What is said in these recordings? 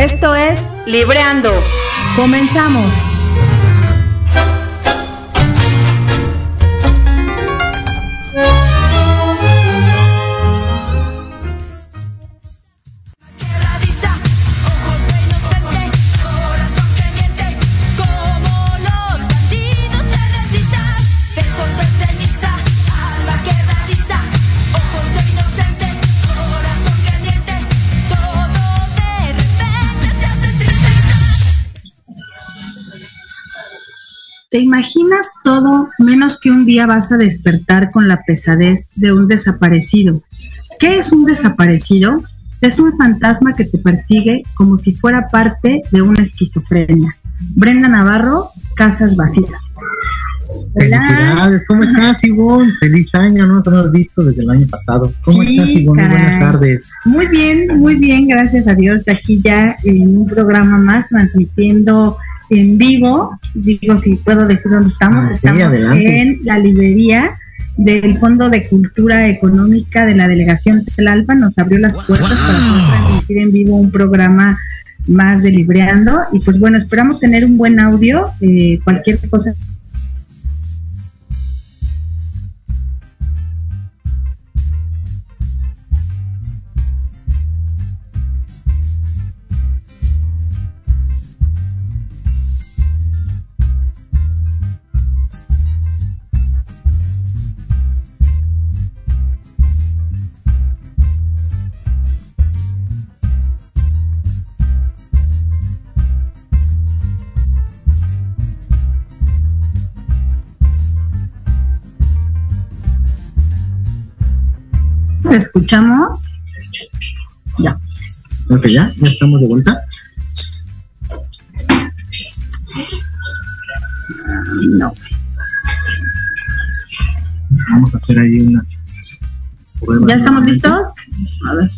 Esto es Libreando. Comenzamos. ¿Te imaginas todo menos que un día vas a despertar con la pesadez de un desaparecido? ¿Qué es un desaparecido? Es un fantasma que te persigue como si fuera parte de una esquizofrenia. Brenda Navarro, Casas Vacías. Hola. Felicidades, ¿cómo estás, Ivonne? Feliz año, no te hemos visto desde el año pasado. ¿Cómo Sí, estás, Ivonne? caray. Buenas tardes. Muy bien, muy bien, gracias a Dios. Aquí ya en un programa más transmitiendo en vivo. Digo, si puedo decir dónde estamos. Ah, estamos en la librería del Fondo de Cultura Económica de la Delegación Tlalpan. Nos abrió las puertas para poder transmitir en vivo un programa más de Libreando. Y pues bueno, esperamos tener un buen audio. eh, cualquier cosa escuchamos. Ya. Ok, ya, ya estamos de vuelta. No. Vamos a hacer ahí unas pruebas. ¿Ya estamos nuevamente. listos? A ver.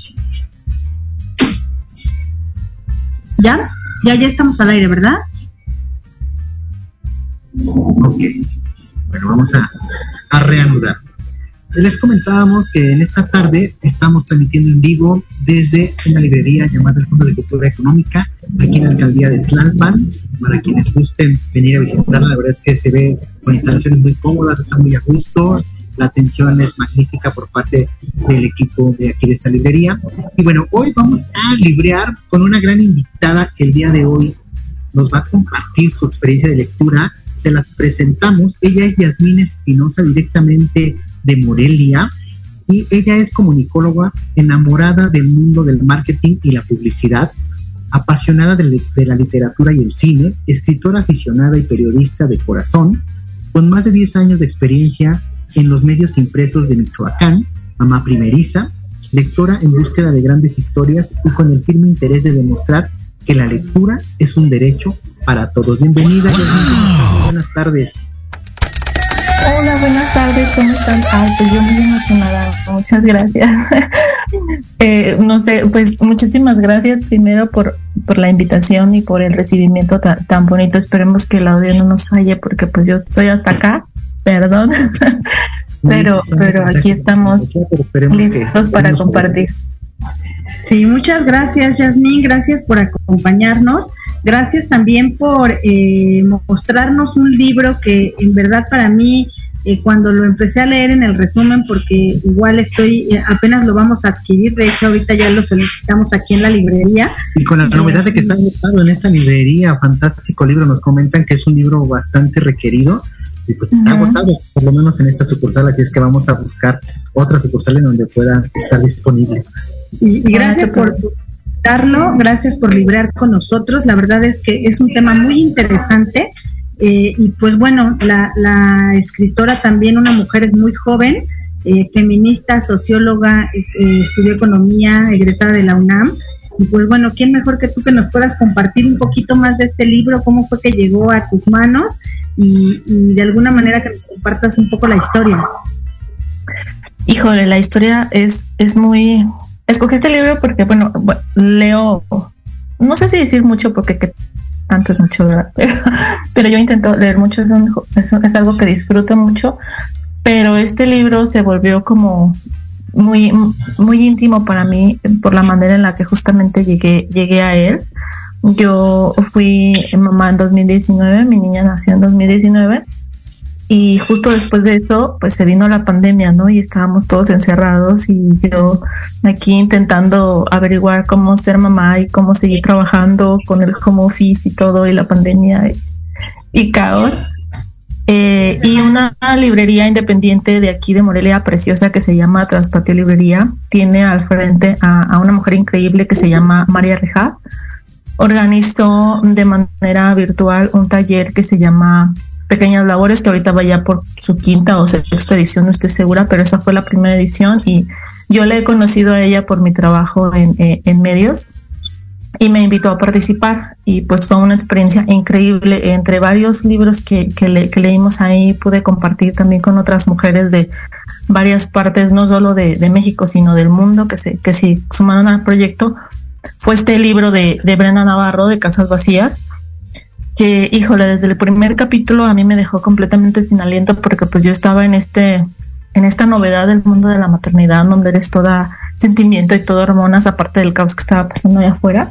¿Ya? Ya, ya estamos al aire, ¿verdad? Ok. Bueno, vamos a, a reanudar. Les comentábamos que en esta tarde estamos transmitiendo en vivo desde una librería llamada el Fondo de Cultura Económica, aquí en la alcaldía de Tlalpan. Para quienes gusten venir a visitarla, la verdad es que se ve con instalaciones muy cómodas, está muy a gusto. La atención es magnífica por parte del equipo de aquí de esta librería. Y bueno, hoy vamos a librear con una gran invitada que el día de hoy nos va a compartir su experiencia de lectura. Se las presentamos. Ella es Yasmín Espinosa, directamente de Morelia, y ella es comunicóloga, enamorada del mundo del marketing y la publicidad, apasionada de, la literatura y el cine, escritora aficionada y periodista de corazón, con más de 10 años de experiencia en los medios impresos de Michoacán, mamá primeriza, lectora en búsqueda de grandes historias y con el firme interés de demostrar que la lectura es un derecho para todos. Bienvenida. Buenas buenas tardes. Hola, buenas tardes, ¿cómo están? Ay, pues yo muy emocionada, muchas gracias. eh, no sé, pues muchísimas gracias primero por, por la invitación y por el recibimiento tan, tan bonito. Esperemos que el audio no nos falle porque pues yo estoy hasta acá, perdón, pero, pero aquí estamos listos para compartir. Sí, muchas gracias, Yasmín. Gracias por acompañarnos. Gracias también por eh, mostrarnos un libro que en verdad para mí, eh, cuando lo empecé a leer en el resumen, porque igual estoy, eh, apenas lo vamos a adquirir, de hecho ahorita ya lo solicitamos aquí en la librería. Y con la novedad de que está agotado en esta librería, fantástico libro, nos comentan que es un libro bastante requerido y pues está agotado, por lo menos en esta sucursal, así es que vamos a buscar otra sucursal en donde pueda estar disponible. Y, y Ah, gracias por gracias por librar con nosotros. La verdad es que es un tema muy interesante. eh, y pues bueno, la, escritora también, una mujer muy joven, eh, feminista, socióloga, eh, estudió economía, egresada de la UNAM. Y pues bueno, ¿quién mejor que tú que nos puedas compartir un poquito más de este libro? ¿Cómo fue que llegó a tus manos? Y, y de alguna manera que nos compartas un poco la historia. Híjole, la historia es, es muy... Escogí este libro porque, bueno, bu- leo, no sé si decir mucho porque que tanto es mucho. Pero, pero yo intento leer mucho, es, un- es, es algo que disfruto mucho, pero este libro se volvió como muy, muy íntimo para mí por la manera en la que justamente llegué, llegué a él. Yo fui mamá en 2019, mi niña nació en 2019 y justo después de eso, pues se vino la pandemia, ¿no? Y estábamos todos encerrados y yo aquí intentando averiguar cómo ser mamá y cómo seguir trabajando con el home office y todo y la pandemia y, caos. Eh, y una librería independiente de aquí de Morelia, preciosa, que se llama Transpatio Librería, tiene al frente a, una mujer increíble que se llama María Reja. Organizó de manera virtual un taller que se llama Pequeñas Labores, que ahorita vaya por su quinta o sexta edición, no estoy segura, pero esa fue la primera edición y yo le he conocido a ella por mi trabajo en, eh, en medios y me invitó a participar y pues fue una experiencia increíble. Entre varios libros que, que, le, que leímos ahí pude compartir también con otras mujeres de varias partes, no solo de, de México, sino del mundo que se que se sumaron al proyecto. Fue este libro de, de Brenda Navarro de Casas Vacías, que híjole, desde el primer capítulo a mí me dejó completamente sin aliento porque pues yo estaba en este en esta novedad del mundo de la maternidad donde eres toda sentimiento y todo hormonas aparte del caos que estaba pasando allá afuera.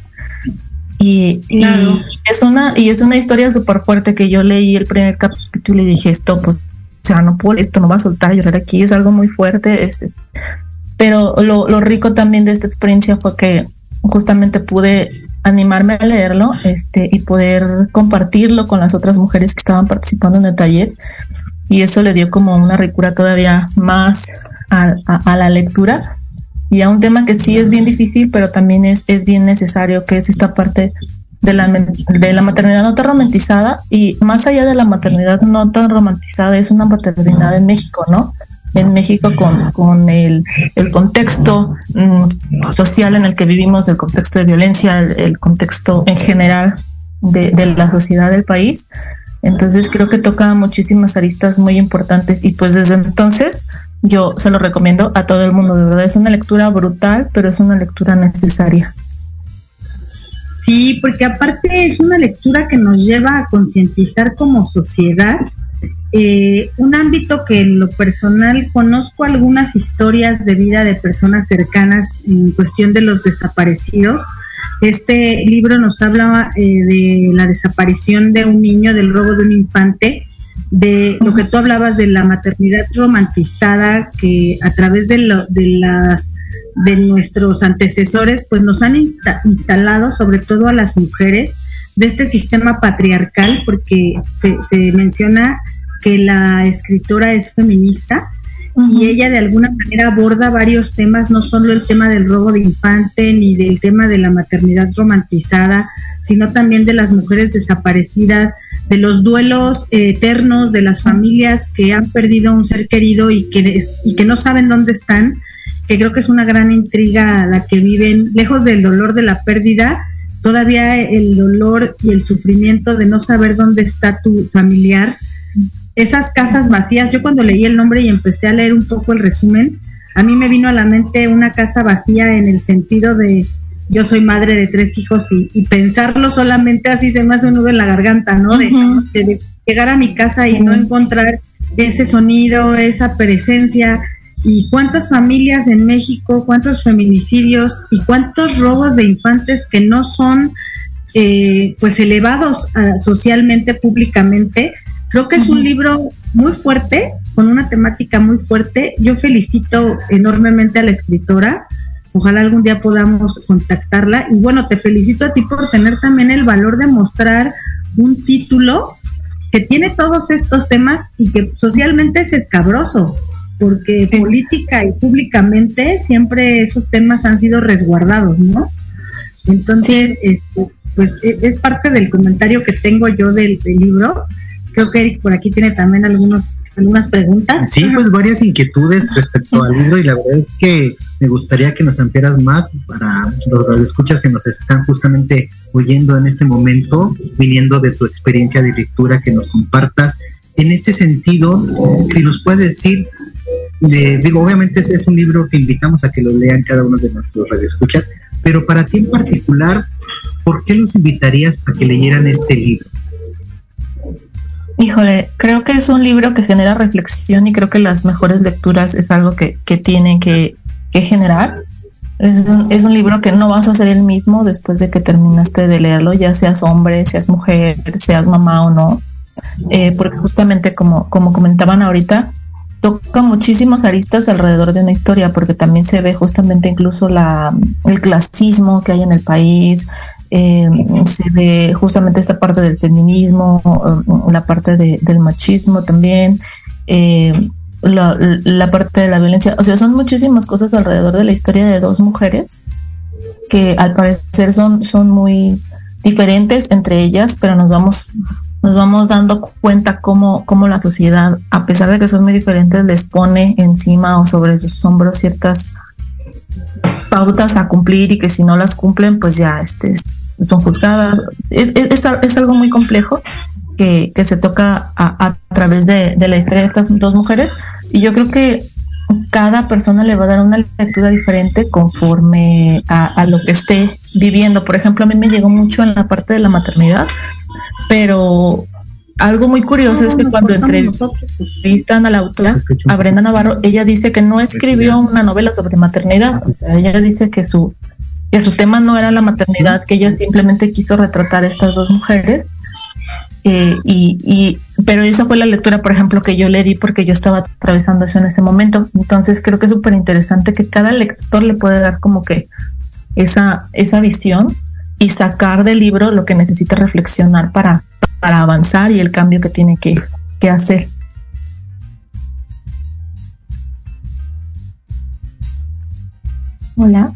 Y, Claro. y es una y es una historia súper fuerte que yo leí el primer capítulo y dije esto pues o sea no puedo esto no va a soltar a llorar aquí es algo muy fuerte es, es- pero lo, lo rico también de esta experiencia fue que justamente pude animarme a leerlo este y poder compartirlo con las otras mujeres que estaban participando en el taller. Y eso le dio como una ricura todavía más a, la lectura. Y a un tema que sí es bien difícil pero también es, es bien necesario que es esta parte de la, de la maternidad no tan romantizada. Y más allá de la maternidad no tan romantizada es una maternidad en México, ¿no? En México con, con el, el contexto mm, social en el que vivimos, el contexto de violencia, el, el contexto en general de, de la sociedad del país. Entonces creo que toca muchísimas aristas muy importantes y pues desde entonces yo se lo recomiendo a todo el mundo, de verdad es una lectura brutal, pero es una lectura necesaria. Sí, porque aparte es una lectura que nos lleva a concientizar como sociedad eh, un ámbito que en lo personal conozco algunas historias de vida de personas cercanas en cuestión de los desaparecidos. Este libro nos habla eh, de la desaparición de un niño, del robo de un infante, de lo que tú hablabas de la maternidad romantizada que a través de, lo, de las de nuestros antecesores, pues nos han insta instalado, sobre todo a las mujeres, de este sistema patriarcal, porque se, se menciona que la escritora es feminista uh -huh. y ella de alguna manera aborda varios temas, no solo el tema del robo de infante ni del tema de la maternidad romantizada, sino también de las mujeres desaparecidas, de los duelos eh, eternos de las familias que han perdido un ser querido y que, y que no saben dónde están, que creo que es una gran intriga la que viven, lejos del dolor de la pérdida, todavía el dolor y el sufrimiento de no saber dónde está tu familiar, esas casas vacías, yo cuando leí el nombre y empecé a leer un poco el resumen, a mí me vino a la mente una casa vacía en el sentido de yo soy madre de tres hijos y, y pensarlo solamente así se me hace un nudo en la garganta, ¿no? De llegar a mi casa y no encontrar ese sonido, esa presencia. ¿Y cuántas familias en México, cuántos feminicidios y cuántos robos de infantes que no son eh, pues elevados ah, socialmente, públicamente? Creo que es un libro muy fuerte, con una temática muy fuerte. Yo felicito enormemente a la escritora. Ojalá algún día podamos contactarla. Y bueno, te felicito a ti por tener también el valor de mostrar un título que tiene todos estos temas y que socialmente es escabroso, porque Sí. política y públicamente siempre esos temas han sido resguardados, ¿no? Entonces, este, pues e- es parte del comentario que tengo yo del, del libro. Creo que Eric por aquí tiene también algunos, algunas preguntas. Sí, pues varias inquietudes respecto al libro y la verdad es que me gustaría que nos ampliaras más para los escuchas que nos están justamente oyendo en este momento, viniendo de tu experiencia de lectura, que nos compartas. En este sentido, si nos puedes decir, eh, digo, obviamente es un libro que invitamos a que lo lean cada uno de nuestros radioescuchas, pero para ti en particular, ¿por qué los invitarías a que leyeran este libro? Híjole, creo que es un libro que genera reflexión y creo que las mejores lecturas es algo que, que tienen que, que generar. Es un, es un libro que no vas a ser el mismo después de que terminaste de leerlo, ya seas hombre, seas mujer, seas mamá o no, Eh, porque justamente como, como comentaban ahorita, toca muchísimos aristas alrededor de una historia, porque también se ve justamente incluso la, el clasismo que hay en el país, eh, se ve justamente esta parte del feminismo, eh, la parte de- del machismo también, eh, la, la parte de la violencia, o sea, son muchísimas cosas alrededor de la historia de dos mujeres que al parecer son, son muy diferentes entre ellas, pero nos vamos, nos vamos dando cuenta cómo, cómo la sociedad, a pesar de que son muy diferentes, les pone encima o sobre sus hombros ciertas pautas a cumplir y que si no las cumplen, pues ya este, son juzgadas. Es, es, es al- es algo muy complejo que, que se toca a, a través de, de la historia de estas dos mujeres y yo creo que cada persona le va a dar una lectura diferente conforme a, a lo que esté viviendo. Por ejemplo, a mí me llegó mucho en la parte de la maternidad, pero algo muy curioso es que cuando entrevistan a la autora, a Brenda Navarro, ella dice que no escribió una novela sobre maternidad. O sea, ella dice que su, que su tema no era la maternidad, que ella simplemente quiso retratar a estas dos mujeres. Eh, y, y, pero esa fue la lectura, por ejemplo, que yo le di porque yo estaba atravesando eso en ese momento. Entonces creo que es súper interesante que cada lector le puede dar como que esa, esa visión y sacar del libro lo que necesita reflexionar para, para avanzar y el cambio que tiene que, que hacer. Hola.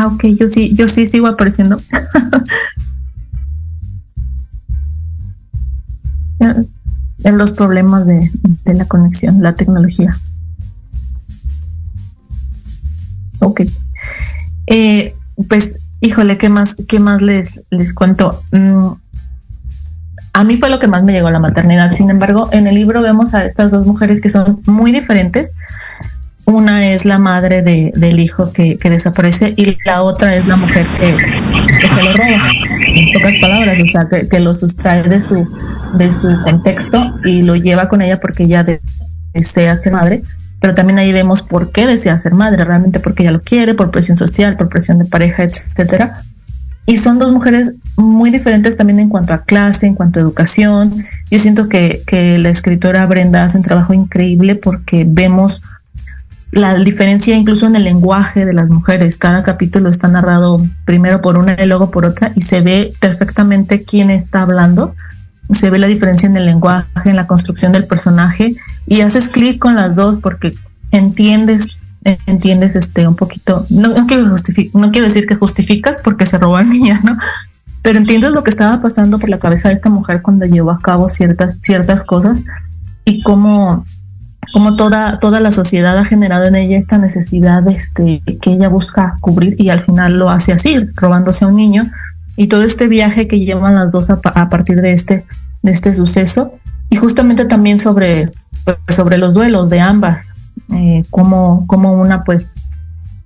Ah, ok, yo sí, yo sí sigo apareciendo. en los problemas de, la conexión, la tecnología. Ok. Eh, pues, híjole, ¿qué más, qué más les, les cuento? Mm, a mí fue lo que más me llegó la maternidad. Sin embargo, en el libro vemos a estas dos mujeres que son muy diferentes. Una es la madre de, del hijo que, que, desaparece y la otra es la mujer que, que, se lo roba, en pocas palabras, o sea, que, que, lo sustrae de su, de su contexto y lo lleva con ella porque ella de, desea ser madre, pero también ahí vemos por qué desea ser madre, realmente porque ella lo quiere, por presión social, por presión de pareja, etcétera. Y son dos mujeres muy diferentes también en cuanto a clase, en cuanto a educación. Yo siento que, que la escritora Brenda hace un trabajo increíble porque vemos la diferencia incluso en el lenguaje de las mujeres. Cada capítulo está narrado primero por una y luego por otra y se ve perfectamente quién está hablando. Se ve la diferencia en el lenguaje, en la construcción del personaje y haces clic con las dos porque entiendes entiendes este un poquito, no, no quiero no quiero decir que justificas porque se roban niñas, ¿no? Pero entiendes lo que estaba pasando por la cabeza de esta mujer cuando llevó a cabo ciertas, ciertas cosas y cómo, cómo toda, toda la sociedad ha generado en ella esta necesidad este, que ella busca cubrir y al final lo hace así, robándose a un niño. Y todo este viaje que llevan las dos a, a partir de este, de este suceso. Y justamente también sobre, pues, sobre los duelos de ambas, eh, como, como una pues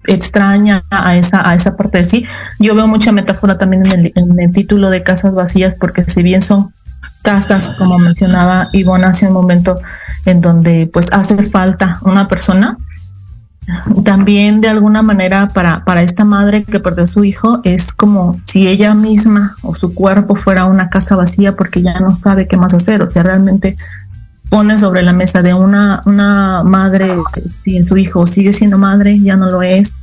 extraña a esa, a esa parte de sí. Yo veo mucha metáfora también en el, en el título de Casas Vacías, porque si bien son casas, como mencionaba Ivonne hace un momento, en donde pues hace falta una persona, también de alguna manera para, para esta madre que perdió a su hijo es como si ella misma o su cuerpo fuera una casa vacía porque ya no sabe qué más hacer, o sea, realmente pone sobre la mesa de una, una madre, si su hijo sigue siendo madre, ya no lo es.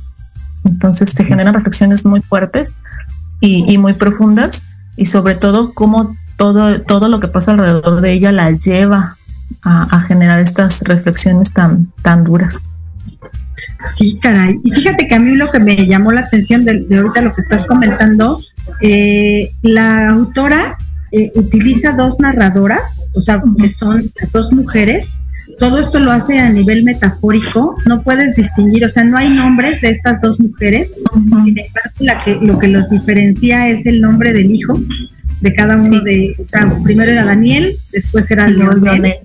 Entonces se generan reflexiones muy fuertes y, y muy profundas y sobre todo cómo todo, todo lo que pasa alrededor de ella la lleva a, a generar estas reflexiones tan, tan duras. Sí, caray. Y fíjate que a mí lo que me llamó la atención de, de ahorita lo que estás comentando, eh, la autora eh, utiliza dos narradoras, o sea, que son dos mujeres. Todo esto lo hace a nivel metafórico, no puedes distinguir, o sea, no hay nombres de estas dos mujeres, sin embargo, la que, lo que los diferencia es el nombre del hijo de cada uno Sí. de, o sea, primero era Daniel, después era Leonel,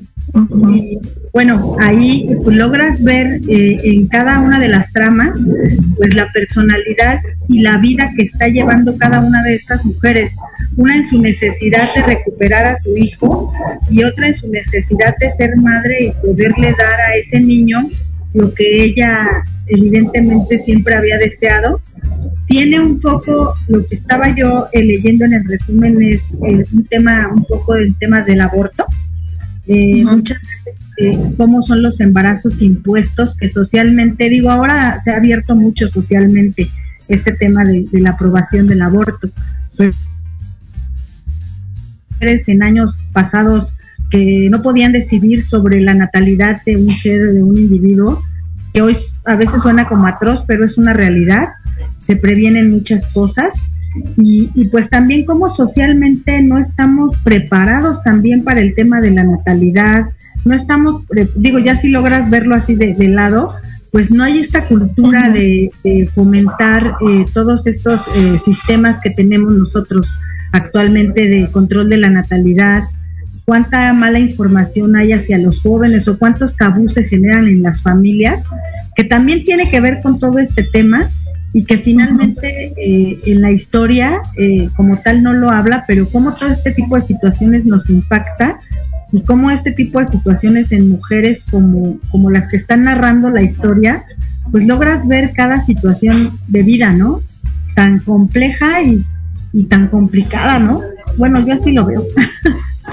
Y bueno, ahí pues, logras ver eh, en cada una de las tramas, pues la personalidad y la vida que está llevando cada una de estas mujeres. Una en su necesidad de recuperar a su hijo y otra en su necesidad de ser madre y poderle dar a ese niño lo que ella evidentemente siempre había deseado. Tiene un poco, lo que estaba yo eh, leyendo en el resumen es eh, un tema, un poco del tema del aborto. Eh. Muchas veces eh, cómo son los embarazos impuestos que socialmente, digo, ahora se ha abierto mucho socialmente este tema de, de la aprobación del aborto. Pero en años pasados que no podían decidir sobre la natalidad de un ser, de un individuo, que hoy a veces suena como atroz, pero es una realidad, se previenen muchas cosas. Y, y pues también como socialmente no estamos preparados también para el tema de la natalidad, no estamos, digo, ya si logras verlo así de, de lado, pues no hay esta cultura de fomentar eh, todos estos eh, sistemas que tenemos nosotros actualmente de control de la natalidad, cuánta mala información hay hacia los jóvenes o cuántos tabús se generan en las familias, que también tiene que ver con todo este tema y que finalmente eh, en la historia eh, como tal no lo habla, pero cómo todo este tipo de situaciones nos impacta y cómo este tipo de situaciones en mujeres como, como las que están narrando la historia, pues logras ver cada situación de vida, ¿no? Tan compleja y, y tan complicada, ¿no? Bueno, yo así lo veo.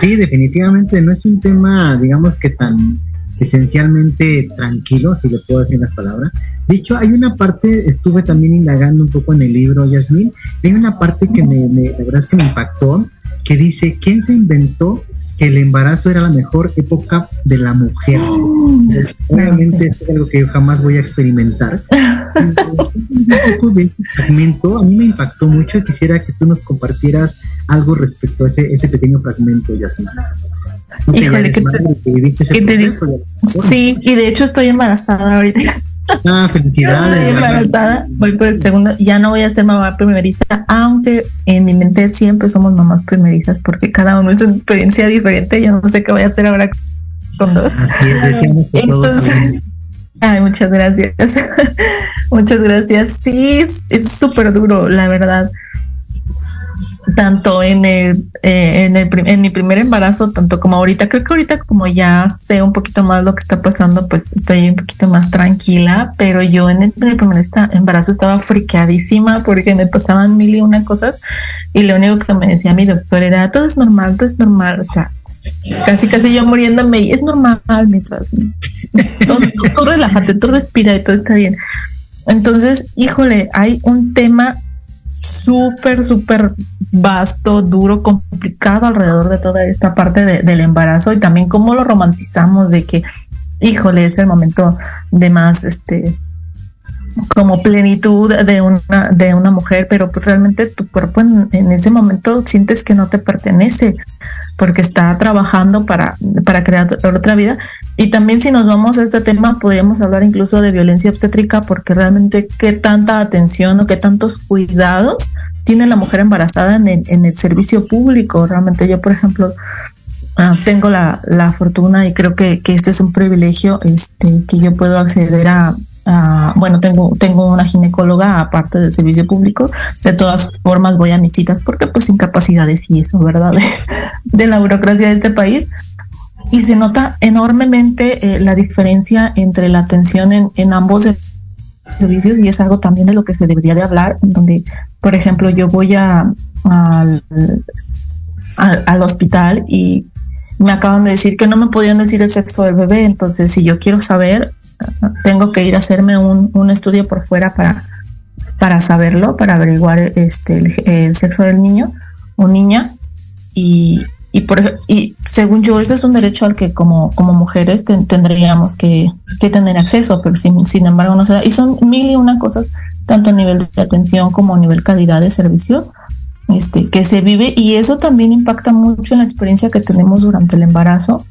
Sí, definitivamente no es un tema, digamos que tan esencialmente tranquilo, si le puedo decir las palabras. De hecho, hay una parte, estuve también indagando un poco en el libro, Yasmin, hay una parte que me, me- la verdad es que me impactó, que dice, ¿quién se inventó que el embarazo era la mejor época de la mujer? Esto es algo que yo jamás voy a experimentar. un poco de este fragmento, a mí me impactó mucho y quisiera que tú nos compartieras algo respecto a ese, ese pequeño fragmento, Yasmin. Tú que ya Híjole, eres ¿qué te- madre, que viviste ese qué te proceso de la- Sí, y de hecho estoy embarazada ahorita. Ah, Estoy felicidades. embarazada, voy por el segundo, ya no voy a ser mamá primeriza, aunque en mi mente siempre somos mamás primerizas porque cada uno es una experiencia diferente, yo no sé qué voy a hacer ahora con dos. Así es, Entonces- Ay, muchas gracias. muchas gracias. Sí, es es súper duro, la verdad. Tanto en el, eh, en el en mi primer embarazo, tanto como ahorita. Creo que ahorita como ya sé un poquito más lo que está pasando, pues estoy un poquito más tranquila. Pero yo en el, en el primer embarazo estaba friqueadísima porque me pasaban mil y una cosas. Y lo único que me decía mi doctor era todo es normal, todo es normal. O sea, casi casi yo muriéndome y es normal mientras tú, tú- tú relájate, tú respira y todo está bien. Entonces, híjole, hay un tema súper, súper vasto, duro, complicado alrededor de toda esta parte de- del embarazo y también cómo lo romantizamos de que, híjole, es el momento de más, este, como plenitud de una, de una mujer, pero pues realmente tu cuerpo en, ese momento sientes que no te pertenece porque está trabajando para, para crear otra vida. Y también si nos vamos a este tema, podríamos hablar incluso de violencia obstétrica, porque realmente qué tanta atención o qué tantos cuidados tiene la mujer embarazada en el, en el servicio público. Realmente yo, por ejemplo, ah, tengo la, la, fortuna y creo que, que, este es un privilegio este, que yo puedo acceder a, a, bueno, tengo, tengo una ginecóloga aparte del servicio público. De todas formas voy a mis citas porque pues incapacidades y eso, ¿verdad? De, de la burocracia de este país. Y se nota enormemente eh, la diferencia entre la atención en, en ambos servicios y es algo también de lo que se debería de hablar, donde, por ejemplo, yo voy a, al, al, al hospital y me acaban de decir que no me podían decir el sexo del bebé, entonces si yo quiero saber, tengo que ir a hacerme un, un estudio por fuera para, para saberlo, para averiguar este, el, el sexo del niño o niña. Y, y, por, y según yo, ese es un derecho al que como, como mujeres ten, tendríamos que, que, tener acceso, pero sin, sin embargo no se da. Y son mil y una cosas, tanto a nivel de atención como a nivel calidad de servicio, este, que se vive y eso también impacta mucho en la experiencia que tenemos durante el embarazo,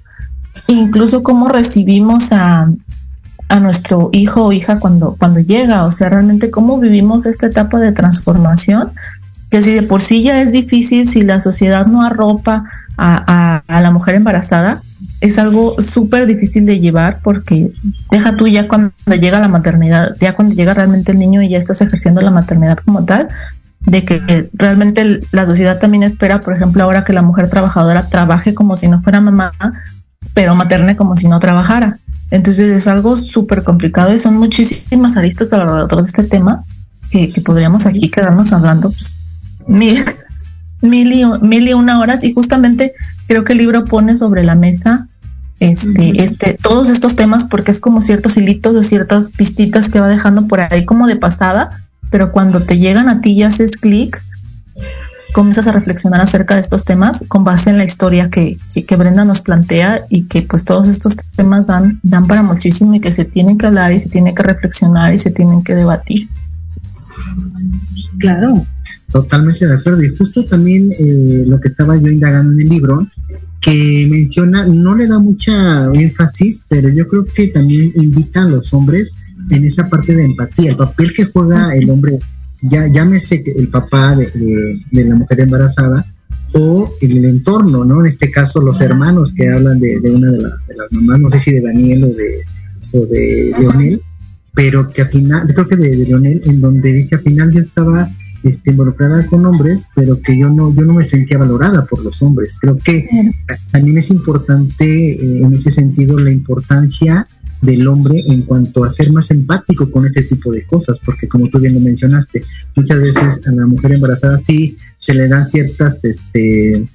incluso cómo recibimos a, a nuestro hijo o hija cuando, cuando llega, o sea, realmente cómo vivimos esta etapa de transformación, que si de por sí ya es difícil, si la sociedad no arropa a, la mujer embarazada, es algo súper difícil de llevar porque deja tú ya cuando llega la maternidad, ya cuando llega realmente el niño y ya estás ejerciendo la maternidad como tal, de que realmente la sociedad también espera, por ejemplo, ahora que la mujer trabajadora trabaje como si no fuera mamá, pero materne como si no trabajara. Entonces es algo súper complicado y son muchísimas aristas alrededor de este tema que, que podríamos aquí quedarnos hablando pues, mil, mil, y, mil y una horas y justamente creo que el libro pone sobre la mesa este, uh -huh. este, todos estos temas porque es como ciertos hilitos o ciertas pistitas que va dejando por ahí como de pasada, pero cuando te llegan a ti y haces clic, comienzas a reflexionar acerca de estos temas con base en la historia que, que, que, Brenda nos plantea y que pues todos estos temas dan, dan para muchísimo y que se tienen que hablar y se tiene que reflexionar y se tienen que debatir. Sí, claro, totalmente de acuerdo. Y justo también eh, lo que estaba yo indagando en el libro, que menciona, no le da mucha énfasis, pero yo creo que también invita a los hombres en esa parte de empatía, el papel que juega el hombre ya llámese el papá de, de, de, la mujer embarazada o el entorno, ¿no? En este caso los hermanos que hablan de, de una de, la, de, las mamás, no sé si de Daniel o de, o de Leonel, pero que al final, yo creo que de, de Leonel, en donde dice al final yo estaba este, involucrada con hombres, pero que yo no, yo no me sentía valorada por los hombres. Creo que también es importante eh, en ese sentido la importancia del hombre en cuanto a ser más empático con este tipo de cosas, porque como tú bien lo mencionaste, muchas veces a la mujer embarazada sí se le dan ciertas este,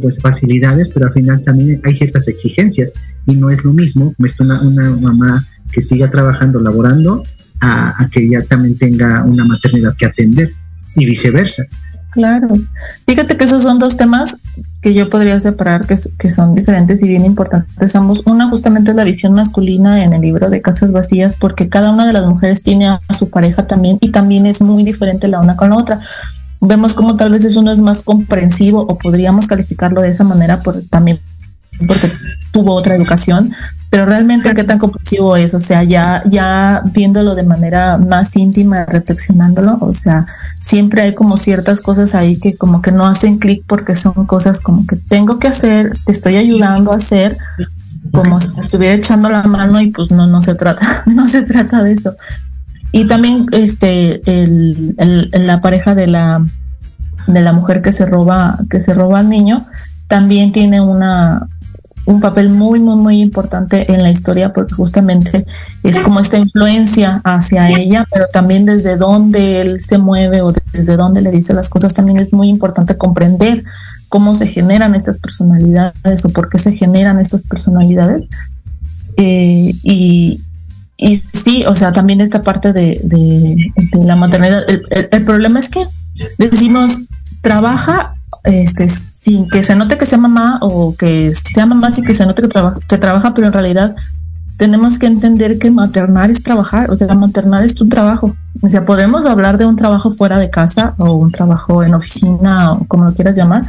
pues, facilidades, pero al final también hay ciertas exigencias y no es lo mismo una, una mamá que siga trabajando, laborando, a, a que ya también tenga una maternidad que atender y viceversa. Claro. Fíjate que esos son dos temas que yo podría separar que, son diferentes y bien importantes ambos. Una justamente es la visión masculina en el libro de Casas Vacías, porque cada una de las mujeres tiene a, a su pareja también y también es muy diferente la una con la otra. Vemos como tal vez uno es más comprensivo o podríamos calificarlo de esa manera por, también porque tuvo otra educación, pero realmente qué tan comprensivo es, o sea, ya, ya viéndolo de manera más íntima, reflexionándolo, o sea, siempre hay como ciertas cosas ahí que como que no hacen clic porque son cosas como que tengo que hacer, te estoy ayudando a hacer, como si te estuviera echando la mano y pues no, no se trata, no se trata de eso. Y también este el, el, la pareja de la de la mujer que se roba, que se roba al niño, también tiene una, un papel muy, muy, muy importante en la historia porque justamente es como esta influencia hacia ella, pero también desde dónde él se mueve o desde dónde le dice las cosas, también es muy importante comprender cómo se generan estas personalidades o por qué se generan estas personalidades. Eh, y, y sí, o sea, también esta parte de, de, la maternidad. El, el problema es que decimos, trabaja este, sin que se note que sea mamá o que sea mamá sin que se note que, traba, que trabaja, pero en realidad tenemos que entender que maternar es trabajar, o sea, maternar es tu trabajo. O sea, podemos hablar de un trabajo fuera de casa o un trabajo en oficina o como lo quieras llamar,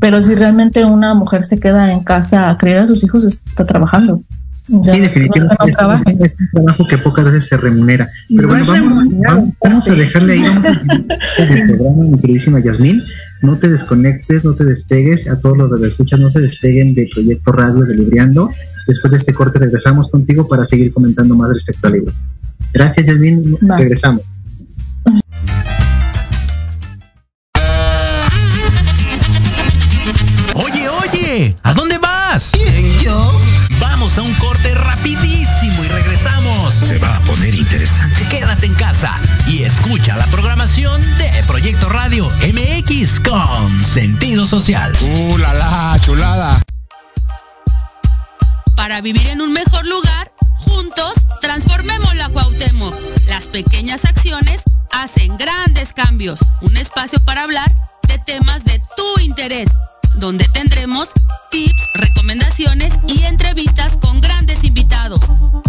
pero si realmente una mujer se queda en casa a criar a sus hijos, está trabajando. Sí, definitivamente. no trabaje. Es un trabajo que pocas veces se remunera. Pero No bueno, vamos, remunerado, vamos- vamos a dejarle ahí, vamos a el programa, mi queridísima Yasmín. No te desconectes, no te despegues. A todos los que escuchan, no se despeguen de Proyecto Radio de Libreando. Después de este corte regresamos contigo para seguir comentando más respecto al libro. Gracias, Yasmín. Va. Regresamos. Oye, oye, ¿a dónde vas? yo? Vamos a un corte rapidísimo y regresamos. Se va a poner interesante. Quédate en casa y escucha la programación de Proyecto Radio MX con sentido social. ¡Uh, la, la, chulada! Para vivir en un mejor lugar, juntos transformemos la Cuauhtémoc. Las pequeñas acciones hacen grandes cambios. Un espacio para hablar de temas de tu interés, donde tendremos tips, recomendaciones y entrevistas con grandes invitados.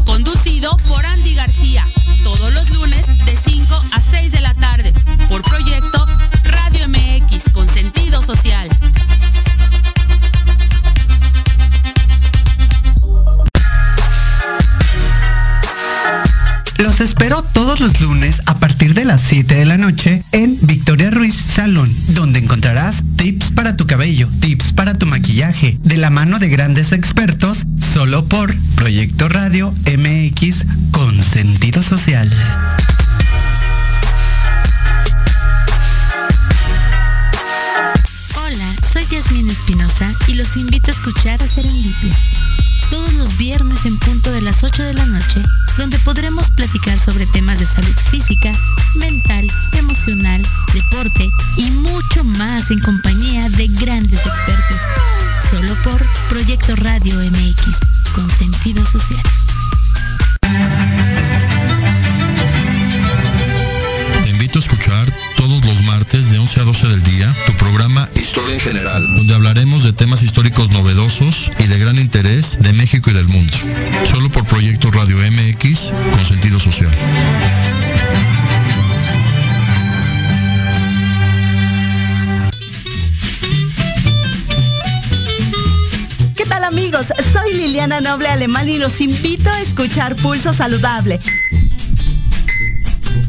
Conducido por Andy García, todos los lunes de 5 a 6 de la tarde, por proyecto Radio MX con sentido social. Los espero todos los lunes a partir de las 7 de la noche en Victoria Ruiz Salón, donde encontrarás tips para tu cabello, tips para tu maquillaje, de la mano de grandes expertos, solo por Proyecto Radio MX con sentido social. Hola, soy Yasmín Espinosa y los invito a escuchar a Serendipia. Todos los viernes en punto de las 8 de la noche, donde podremos platicar sobre temas de salud física, mental, emocional, deporte y mucho más en compañía de grandes expertos. Solo por Proyecto Radio MX, con sentido social. Invito a escuchar todos los martes de 11 a 12 del día tu programa Historia en General, donde hablaremos de temas históricos novedosos y de gran interés de México y del mundo. Solo por Proyecto Radio MX con sentido social. ¿Qué tal amigos? Soy Liliana Noble Alemán y los invito a escuchar Pulso Saludable,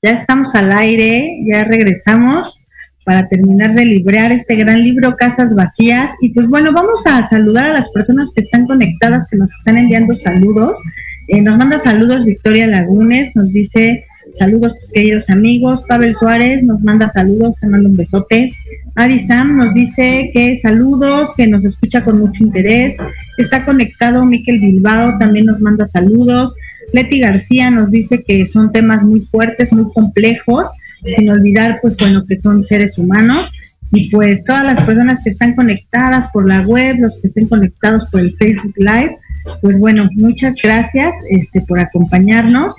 Ya estamos al aire, ya regresamos para terminar de librar este gran libro Casas Vacías. Y pues bueno, vamos a saludar a las personas que están conectadas, que nos están enviando saludos. Eh, nos manda saludos Victoria Lagunes, nos dice saludos pues, queridos amigos. Pavel Suárez nos manda saludos, te mando un besote. Adi Sam nos dice que saludos, que nos escucha con mucho interés. Está conectado Miquel Bilbao, también nos manda saludos. Leti García nos dice que son temas muy fuertes, muy complejos, sin olvidar, pues bueno, que son seres humanos. Y pues todas las personas que están conectadas por la web, los que estén conectados por el Facebook Live, pues bueno, muchas gracias este, por acompañarnos.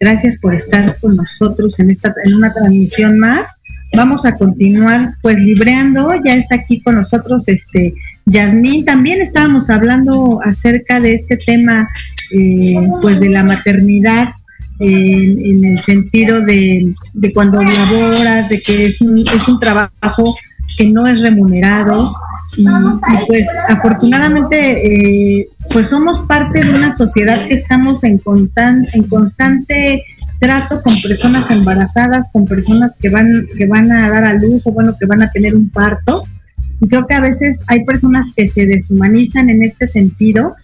Gracias por estar con nosotros en esta en una transmisión más. Vamos a continuar pues libreando, ya está aquí con nosotros este Yasmín, también estábamos hablando acerca de este tema eh, pues de la maternidad en, el sentido de, de cuando laboras, de que es un, es un trabajo que no es remunerado y, y, pues afortunadamente eh, pues somos parte de una sociedad que estamos en, constan, en constante trato con personas embarazadas, con personas que van, que van a dar a luz o bueno, que van a tener un parto. Y creo que a veces hay personas que se deshumanizan en este sentido,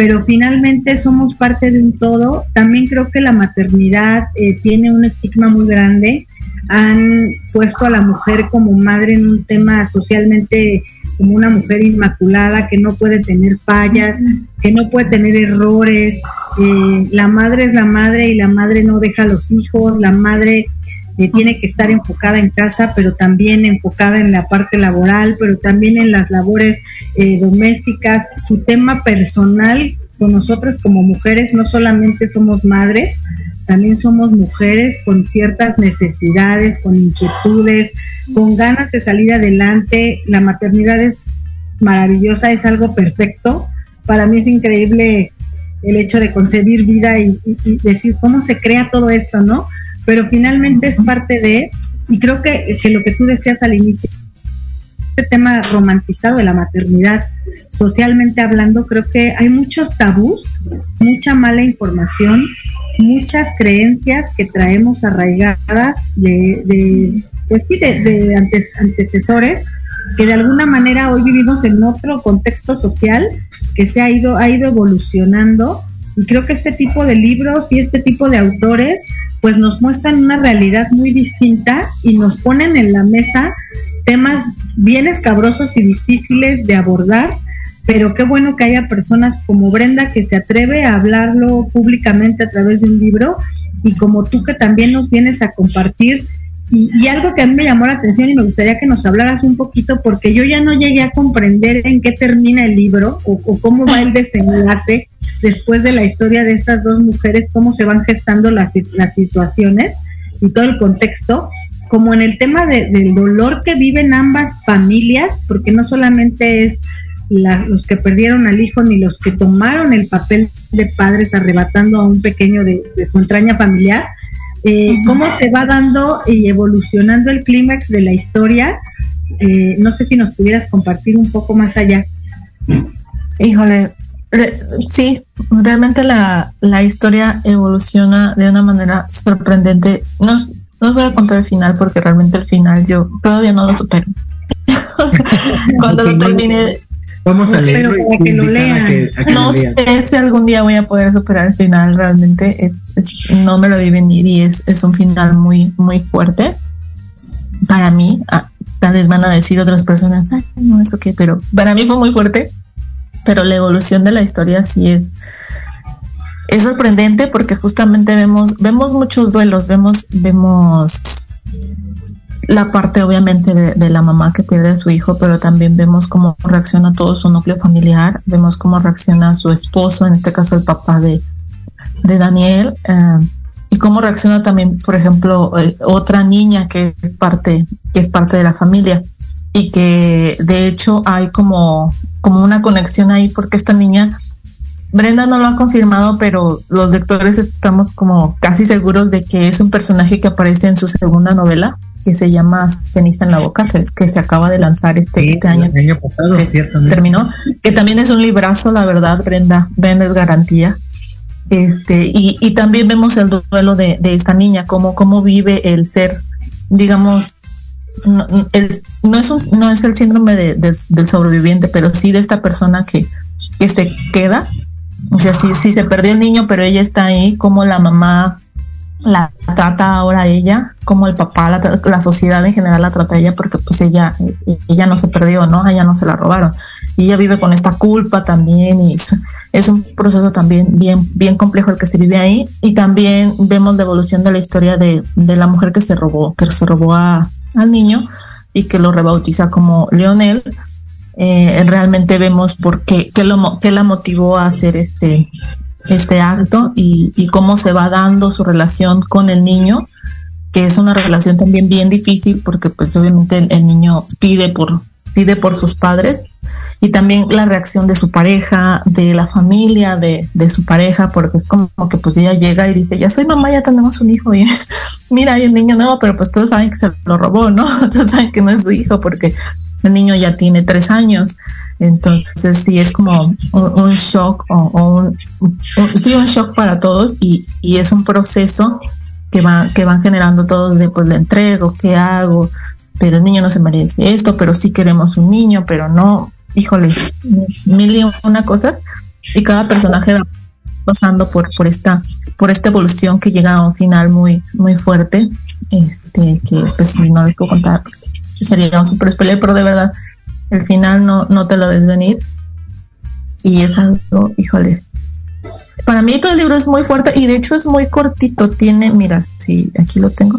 pero finalmente somos parte de un todo. También creo que la maternidad eh, tiene un estigma muy grande. Han puesto a la mujer como madre en un tema socialmente como una mujer inmaculada que no puede tener fallas, que no puede tener errores. Eh, la madre es la madre y la madre no deja a los hijos, la madre eh, tiene que estar enfocada en casa, pero también enfocada en la parte laboral, pero también en las labores eh, domésticas. Su tema personal con nosotras como mujeres no solamente somos madres, también somos mujeres con ciertas necesidades, con inquietudes, con ganas de salir adelante. La maternidad es maravillosa, es algo perfecto. Para mí es increíble el hecho de concebir vida y, decir cómo se crea todo esto, ¿no? Pero finalmente es parte de, y creo que, que lo que tú decías al inicio, este tema romantizado de la maternidad, socialmente hablando, creo que hay muchos tabús, mucha mala información, muchas creencias que traemos arraigadas de, de pues sí, de, de antes, antecesores, que de alguna manera hoy vivimos en otro contexto social que se ha ido, ha ido evolucionando. Y creo que este tipo de libros y este tipo de autores pues nos muestran una realidad muy distinta y nos ponen en la mesa temas bien escabrosos y difíciles de abordar, pero qué bueno que haya personas como Brenda que se atreve a hablarlo públicamente a través de un libro y como tú que también nos vienes a compartir. Y, y algo que a mí me llamó la atención y me gustaría que nos hablaras un poquito porque yo ya no llegué a comprender en qué termina el libro o, cómo va el desenlace después de la historia de estas dos mujeres, cómo se van gestando las, las situaciones y todo el contexto, como en el tema de- del dolor que viven ambas familias, porque no solamente es los que perdieron al hijo ni los que tomaron el papel de padres arrebatando a un pequeño de su entraña familiar, eh, cómo se va dando y evolucionando el clímax de la historia. Eh, no sé si nos pudieras compartir un poco más allá. Híjole, re- sí, realmente la, la historia evoluciona de una manera sorprendente. No, no os voy a contar el final porque realmente el final yo todavía no lo supero. O sea, cuando lo termine, Vamos a leerlo Pero y para que lo a lean. que, a que no lo lean. sé si algún día voy a poder superar el final. Realmente es, es- no me lo vi venir y es, es un final muy, muy fuerte para mí. ah, tal vez van a decir otras personas, "Ay, no, eso qué, pero para mí fue muy fuerte. Pero la evolución de la historia sí es, es sorprendente porque justamente vemos, vemos muchos duelos, vemos, vemos la parte obviamente de, la mamá que pierde a su hijo, pero también vemos cómo reacciona todo su núcleo familiar, vemos cómo reacciona su esposo, en este caso el papá de, de Daniel, eh, y cómo reacciona también, por ejemplo, eh, otra niña que es parte, que es parte de la familia y que de hecho hay como, como una conexión ahí porque esta niña Brenda no lo ha confirmado, pero los lectores estamos como casi seguros de que es un personaje que aparece en su segunda novela, que se llama Ceniza en la Boca, que, que se acaba de lanzar este, Sí, este año. el año pasado, que terminó, que también es un librazo, la verdad, Brenda, Brenda es garantía. Este, y, y también vemos el duelo de, de esta niña, cómo, cómo vive el ser, digamos, no, el- no es, un- no es el síndrome de- de- del sobreviviente, pero sí de esta persona que, que se queda. O sea, sí, sí se perdió el niño, pero ella está ahí, como la mamá la trata ahora ella, como el papá, la, la sociedad en general la trata ella, porque pues ella, ella no se perdió, ¿no? A ella no se la robaron. Y ella vive con esta culpa también y es, un proceso también bien, bien complejo el que se vive ahí. Y también vemos la evolución de la historia de, de la mujer que se robó, que se robó a, al niño y que lo rebautiza como Leonel. Eh, realmente vemos por qué, qué, lo, qué la motivó a hacer este, este acto y, y cómo se va dando su relación con el niño, que es una relación también bien difícil porque pues obviamente el, el niño pide por, pide por sus padres y también la reacción de su pareja, de la familia de, de su pareja, porque es como que pues ella llega y dice, ya soy mamá, ya tenemos un hijo y mira, hay un niño nuevo, pero pues todos saben que se lo robó, ¿no? Todos saben que no es su hijo porque el niño ya tiene tres años. Entonces sí es como un, un shock o, o un, un- sí, un shock para todos y, y es un proceso que, va, que van generando todos de pues le entrego, ¿qué hago? Pero el niño no se merece esto, pero sí queremos un niño, pero no, híjole, mil y una cosas. y cada personaje va pasando por, por esta, por esta evolución que llega a un final muy, muy fuerte, este, que pues no les puedo contar porque sería un super spoiler, pero de verdad, el final no, no te lo des venir. Y es algo, híjole. Para mí todo el libro es muy fuerte y de hecho es muy cortito. Tiene, mira, sí, aquí lo tengo.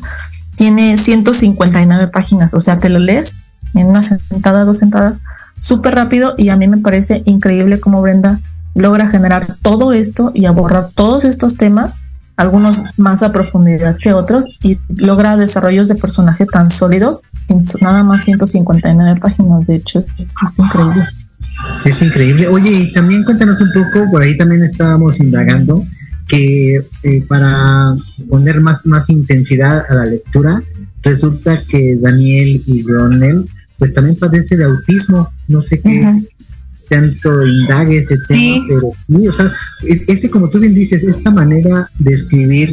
Tiene 159 páginas, o sea, te lo lees en una sentada, dos sentadas, súper rápido y a mí me parece increíble cómo Brenda logra generar todo esto y abordar todos estos temas, algunos más a profundidad que otros, y logra desarrollos de personaje tan sólidos en nada más 159 páginas. De hecho, es, es increíble. Es increíble. Oye, y también cuéntanos un poco, por ahí también estábamos indagando que eh, para poner más, más intensidad a la lectura, resulta que Daniel y Ronel pues también padece de autismo. No sé qué tanto indague ese tema, Sí. pero sí, o sea, este, como tú bien dices, esta manera de escribir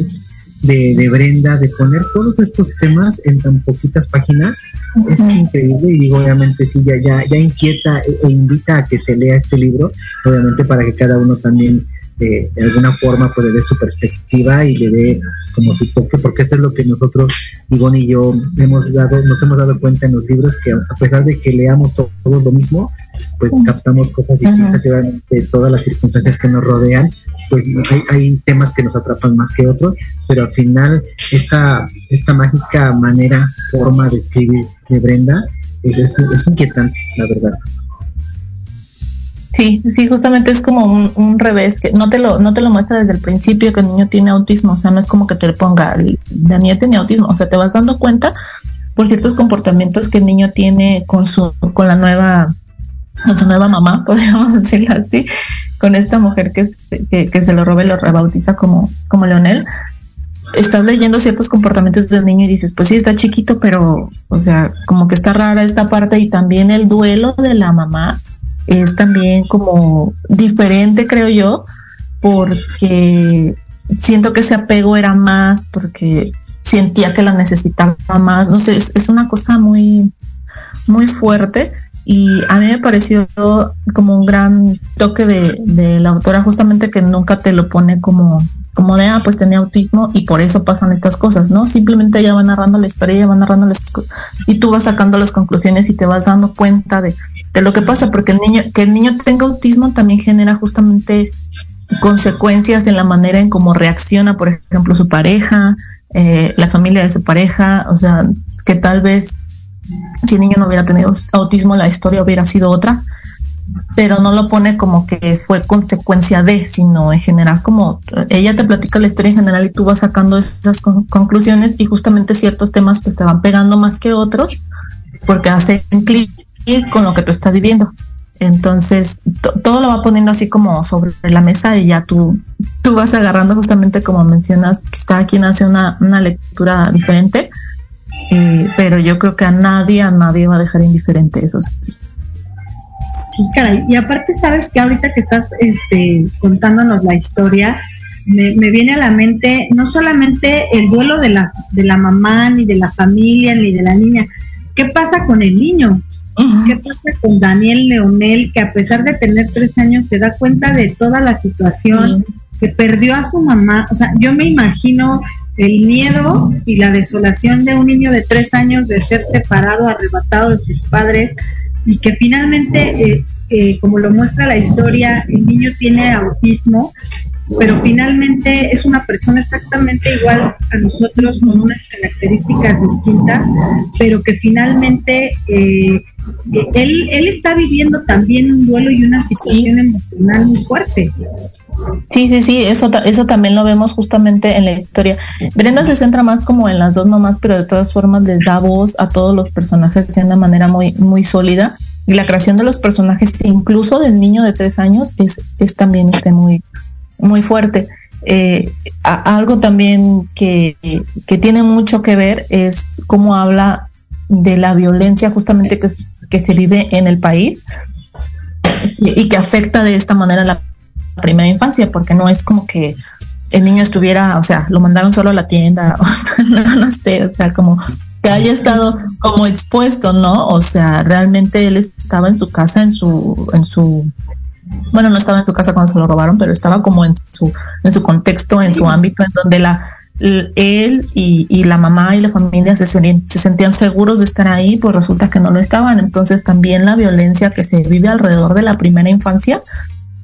de, de Brenda, de poner todos estos temas en tan poquitas páginas, es increíble y digo, obviamente sí, ya, ya, ya inquieta e, e invita a que se lea este libro, obviamente para que cada uno también eh, de alguna forma puede ver su perspectiva y le dé como su toque, porque eso es lo que nosotros, Ivonne y yo, hemos dado, nos hemos dado cuenta en los libros, que a pesar de que leamos to- todos lo mismo, pues captamos cosas distintas obviamente todas las circunstancias que nos rodean, pues hay, hay temas que nos atrapan más que otros, pero al final esta, esta mágica manera, forma de escribir de Brenda es, es, es inquietante, la verdad. Sí, sí, justamente es como un, un revés, que no te lo, no te lo muestra desde el principio que el niño tiene autismo, o sea, no es como que te ponga, el- Daniel tiene autismo, o sea, te vas dando cuenta por ciertos comportamientos que el niño tiene con su, con la nueva, con su nueva mamá, podríamos decirlo así, con esta mujer que, que se lo roba y lo rebautiza como, como Leonel. Estás leyendo ciertos comportamientos del niño y dices, pues sí, está chiquito, pero, o sea, como que está rara esta parte y también el duelo de la mamá es también como diferente, creo yo, porque siento que ese apego era más, porque sentía que la necesitaba más, no sé, es, es una cosa muy, muy fuerte y a mí me pareció como un gran toque de, de la autora justamente que nunca te lo pone como como de, ah, pues tenía autismo y por eso pasan estas cosas, ¿no? Simplemente ella va narrando la historia, ella va narrando las co- y tú vas sacando las conclusiones y te vas dando cuenta de, de lo que pasa, porque el niño, que el niño tenga autismo también genera justamente consecuencias en la manera en cómo reacciona, por ejemplo, su pareja, eh, la familia de su pareja, o sea, que tal vez si el niño no hubiera tenido autismo, la historia hubiera sido otra, pero no lo pone como que fue consecuencia de, sino en general como ella te platica la historia en general y tú vas sacando esas con- conclusiones y justamente ciertos temas pues te van pegando más que otros porque hacen clic con lo que tú estás viviendo. Entonces, to- todo lo va poniendo así como sobre la mesa y ya tú, tú vas agarrando justamente como mencionas, pues, cada quien hace una, una lectura diferente, eh, pero yo creo que a nadie, a nadie va a dejar indiferente eso. Sí, caray. Y aparte, sabes que ahorita que estás este, contándonos la historia, me, me viene a la mente no solamente el duelo de, las, de la mamá, ni de la familia, ni de la niña. ¿Qué pasa con el niño? ¿Qué pasa con Daniel Leonel, que a pesar de tener tres años se da cuenta de toda la situación, que perdió a su mamá? O sea, yo me imagino el miedo y la desolación de un niño de tres años de ser separado, arrebatado de sus padres, y que finalmente, eh, eh, como lo muestra la historia, el niño tiene autismo, pero finalmente es una persona exactamente igual a nosotros con unas características distintas, pero que finalmente eh, él, él está viviendo también un duelo y una situación emocional muy fuerte. Sí, sí, sí, eso, eso también lo vemos justamente en la historia. Brenda se centra más como en las dos mamás, pero de todas formas les da voz a todos los personajes de una manera muy, muy sólida. Y la creación de los personajes, incluso del niño de tres años, es, es también este, muy, muy fuerte. Eh, a- algo también que, que tiene mucho que ver es cómo habla de la violencia justamente que, que se vive en el país y, y que afecta de esta manera la primera infancia, porque no es como que el niño estuviera, o sea, lo mandaron solo a la tienda, o no, no sé, o sea, como que haya estado como expuesto, ¿no? O sea, realmente él estaba en su casa, en su, en su, bueno, no estaba en su casa cuando se lo robaron, pero estaba como en su, en su contexto, en su ámbito, en donde la, él y, la mamá y la familia se, se sentían seguros de estar ahí, pues resulta que no lo estaban. Entonces también la violencia que se vive alrededor de la primera infancia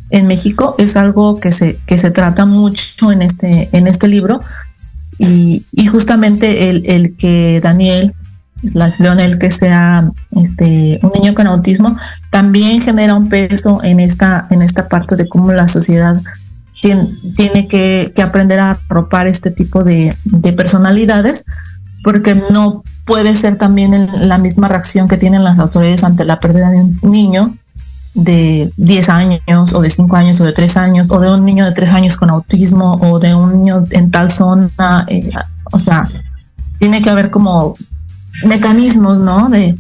en México es algo que se, que se trata mucho en este, en este libro. Y, y justamente el, el que Daniel slash Leonel que sea este un niño con autismo también genera un peso en esta en esta parte de cómo la sociedad tiene, que, aprender a arropar este tipo de, de, personalidades porque no puede ser también la misma reacción que tienen las autoridades ante la pérdida de un niño de 10 años o de 5 años o de 3 años o de un niño de 3 años con autismo o de un niño en tal zona, eh, o sea, tiene que haber como mecanismos, ¿no? De,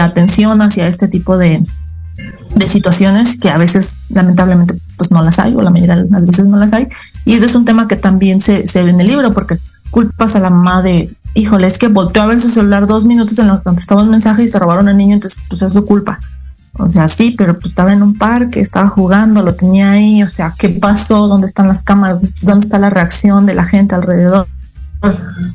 atención hacia este tipo de situaciones que a veces lamentablemente pues no las hay o la mayoría de las veces no las hay. Y ese es un tema que también se, se ve en el libro porque culpas a la mamá híjole es que volteó a ver su celular dos minutos en lo que contestaba un mensaje y se robaron al niño entonces pues es su culpa. O sea sí pero pues estaba en un parque estaba jugando lo tenía ahí o sea qué pasó dónde están las cámaras dónde está la reacción de la gente alrededor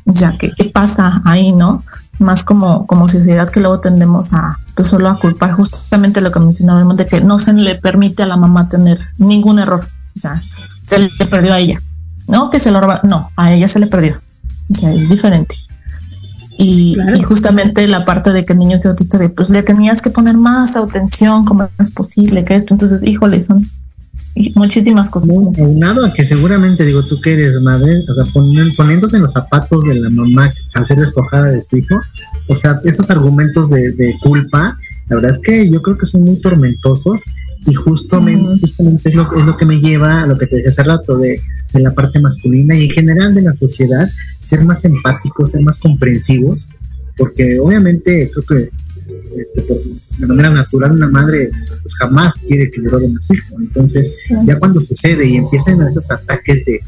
ya que qué pasa ahí no más como, como sociedad que luego tendemos a pues solo a culpar justamente lo que mencionábamos de que no se le permite a la mamá tener ningún error. O sea, se le perdió a ella. No que se lo roba, no, a ella se le perdió. O sea, es diferente. Y, y, justamente la parte de que el niño sea autista, de pues le tenías que poner más atención, como es posible que esto. Entonces, híjole, son muchísimas cosas. aunado a que seguramente, digo, tú que eres madre, o sea, poniéndote en los zapatos de la mamá al ser despojada de su hijo, o sea, esos argumentos de, culpa, la verdad es que yo creo que son muy tormentosos y justamente, justamente es, lo, es, lo, que me lleva a lo que te decía hace rato de, de la parte masculina y en general de la sociedad, ser más empáticos, ser más comprensivos, porque obviamente creo que este, por, de manera natural una madre pues jamás quiere que le roben a su hijo. Entonces, ya cuando sucede y empiezan esos ataques de,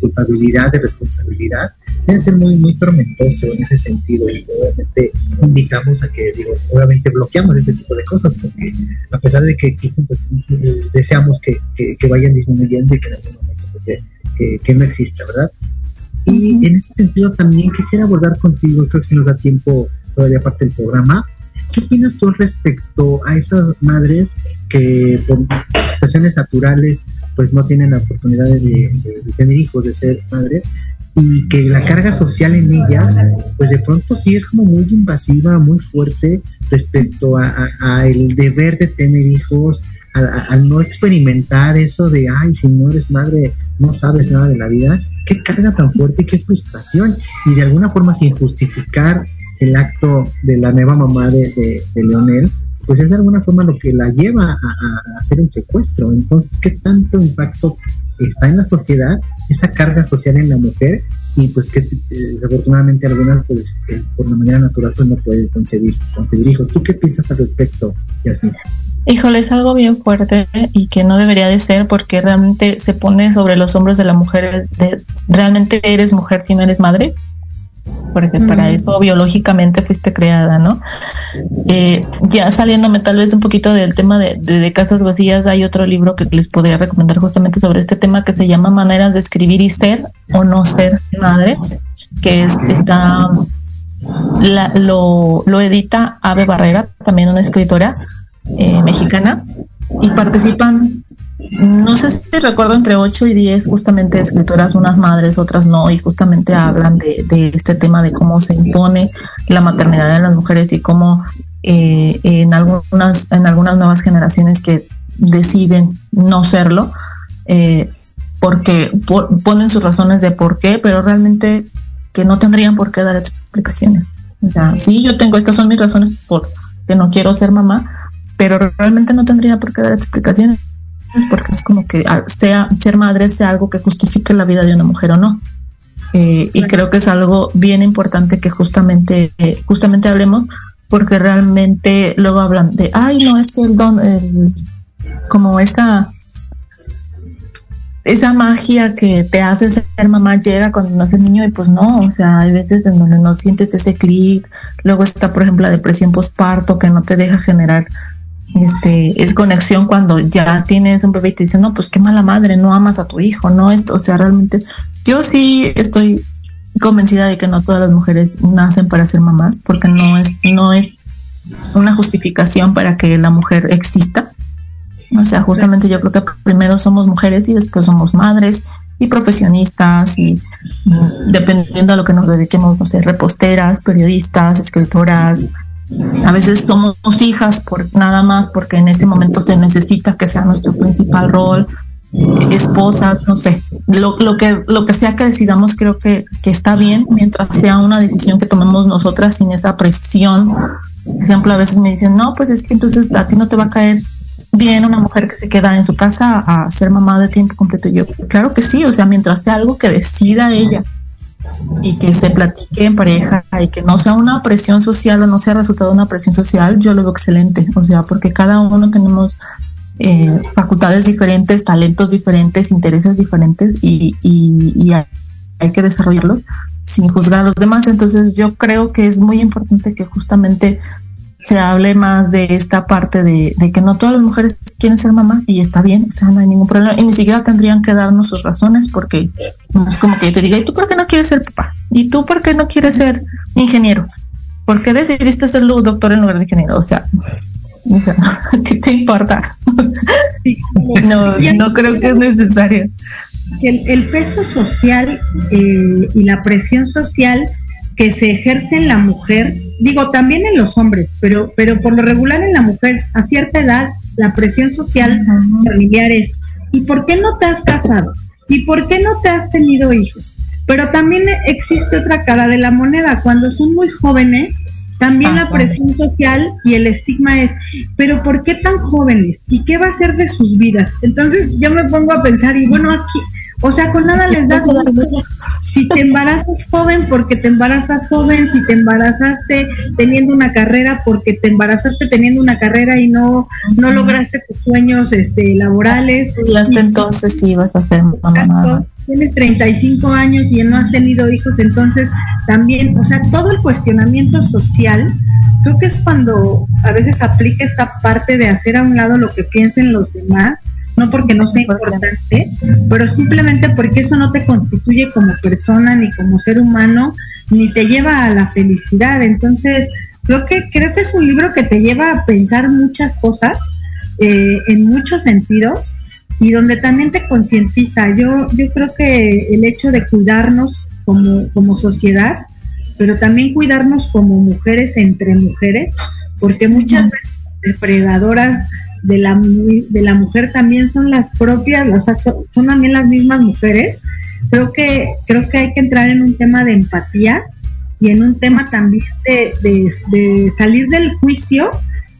culpabilidad, de responsabilidad, debe ser muy, muy tormentoso en ese sentido. Y obviamente invitamos a que, digo, obviamente bloqueamos ese tipo de cosas, porque a pesar de que existen, pues eh, deseamos que, que, vayan disminuyendo y que en algún momento pues, que, que no exista, ¿verdad? Y en ese sentido también quisiera abordar contigo, creo que si nos da tiempo todavía parte del programa, ¿Qué opinas tú respecto a esas madres que por situaciones naturales pues no tienen la oportunidad de, tener hijos, de ser madres, y que la carga social en ellas, pues de pronto sí es como muy invasiva, muy fuerte respecto a, el deber de tener hijos, al no experimentar eso de, ay, si no eres madre, no sabes nada de la vida, qué carga tan fuerte, qué frustración, y de alguna forma sin justificar el acto de la nueva mamá de, Leonel, pues es de alguna forma lo que la lleva a, hacer el secuestro. Entonces, ¿qué tanto impacto está en la sociedad, esa carga social en la mujer? Y pues que eh, afortunadamente algunas, pues eh, por la manera natural, pues no pueden concebir, concebir hijos. ¿Tú qué piensas al respecto, Yasmina? Híjole, es algo bien fuerte y que no debería de ser porque realmente se pone sobre los hombros de la mujer. ¿Realmente eres mujer si no eres madre? Porque para eso biológicamente fuiste creada, ¿no? Eh, ya saliéndome tal vez un poquito del tema de, casas vacías, hay otro libro que les podría recomendar justamente sobre este tema que se llama Maneras de escribir y ser o no ser madre, que es, está, lo, lo edita Ave Barrera, también una escritora eh, mexicana, y participan no sé si recuerdo entre 8 y 10 justamente escritoras, unas madres, otras no, y justamente hablan de, este tema de cómo se impone la maternidad en las mujeres y cómo eh, en, algunas, en algunas nuevas generaciones que deciden no serlo, eh, porque ponen sus razones de por qué, pero realmente que no tendrían por qué dar explicaciones. O sea, sí, yo tengo, estas son mis razones por que no quiero ser mamá, pero realmente no tendría por qué dar explicaciones porque es como que sea ser madre sea algo que justifique la vida de una mujer o no. Eh, y creo que es algo bien importante que justamente, eh, justamente hablemos, porque realmente luego hablan de, ay, no, es que el don, el, como esa, esa magia que te hace ser mamá llega cuando nace el niño y pues no, o sea, hay veces en donde no sientes ese clic, luego está, por ejemplo, la depresión postparto que no te deja generar este, es conexión cuando ya tienes un bebé y te dicen, no, pues qué mala madre, no amas a tu hijo, no esto, o sea, realmente yo sí estoy convencida de que no todas las mujeres nacen para ser mamás, porque no es, no es una justificación para que la mujer exista. O sea, justamente yo creo que primero somos mujeres y después somos madres y profesionistas y mm, dependiendo a lo que nos dediquemos, no sé, reposteras, periodistas, escritoras. A veces somos hijas por nada más porque en ese momento se necesita que sea nuestro principal rol, esposas, no sé, lo, lo, que, lo que sea que decidamos creo que, que está bien mientras sea una decisión que tomemos nosotras sin esa presión. Ejemplo, a veces me dicen, no, pues es que entonces a ti no te va a caer bien una mujer que se queda en su casa a ser mamá de tiempo completo. Yo, claro que sí, o sea, mientras sea algo que decida ella y que se platique en pareja y que no sea una presión social o no sea resultado de una presión social, yo lo veo excelente, o sea, porque cada uno tenemos eh, facultades diferentes, talentos diferentes, intereses diferentes y, y, y hay, que desarrollarlos sin juzgar a los demás. Entonces yo creo que es muy importante que justamente se hable más de esta parte de, de, que no todas las mujeres quieren ser mamás y está bien, o sea, no hay ningún problema. Y ni siquiera tendrían que darnos sus razones porque no es como que yo te diga, ¿y tú por qué no quieres ser papá? ¿Y tú por qué no quieres ser ingeniero? ¿Por qué decidiste ser doctor en lugar de ingeniero? O sea, o sea ¿qué te importa? no, no creo que es necesario. El, el peso social eh, y la presión social que se ejerce en la mujer digo, también en los hombres, pero, pero por lo regular en la mujer, a cierta edad, la presión social familiar es, ¿y por qué no te has casado? ¿Y por qué no te has tenido hijos? Pero también existe otra cara de la moneda, cuando son muy jóvenes, también la presión social y el estigma es, pero ¿por qué tan jóvenes? ¿Y qué va a ser de sus vidas? Entonces yo me pongo a pensar, y bueno, aquí, o sea, con nada les das gusto. Si te embarazas joven, porque te embarazas joven, si te embarazaste teniendo una carrera, porque te embarazaste teniendo una carrera y no, no lograste tus sueños este, laborales. Y hasta entonces sí vas a ser mamá. Tienes 35 años y no has tenido hijos, entonces también, o sea, todo el cuestionamiento social, creo que es cuando a veces aplica esta parte de hacer a un lado lo que piensen los demás no porque no sea importante, pero simplemente porque eso no te constituye como persona ni como ser humano, ni te lleva a la felicidad. Entonces, creo que, creo que es un libro que te lleva a pensar muchas cosas eh, en muchos sentidos y donde también te concientiza. Yo, yo creo que el hecho de cuidarnos como, como sociedad, pero también cuidarnos como mujeres entre mujeres, porque muchas veces depredadoras de la, de la mujer también son las propias, o sea, son, son, también las mismas mujeres. Creo que, creo que hay que entrar en un tema de empatía y en un tema también de, de, de salir del juicio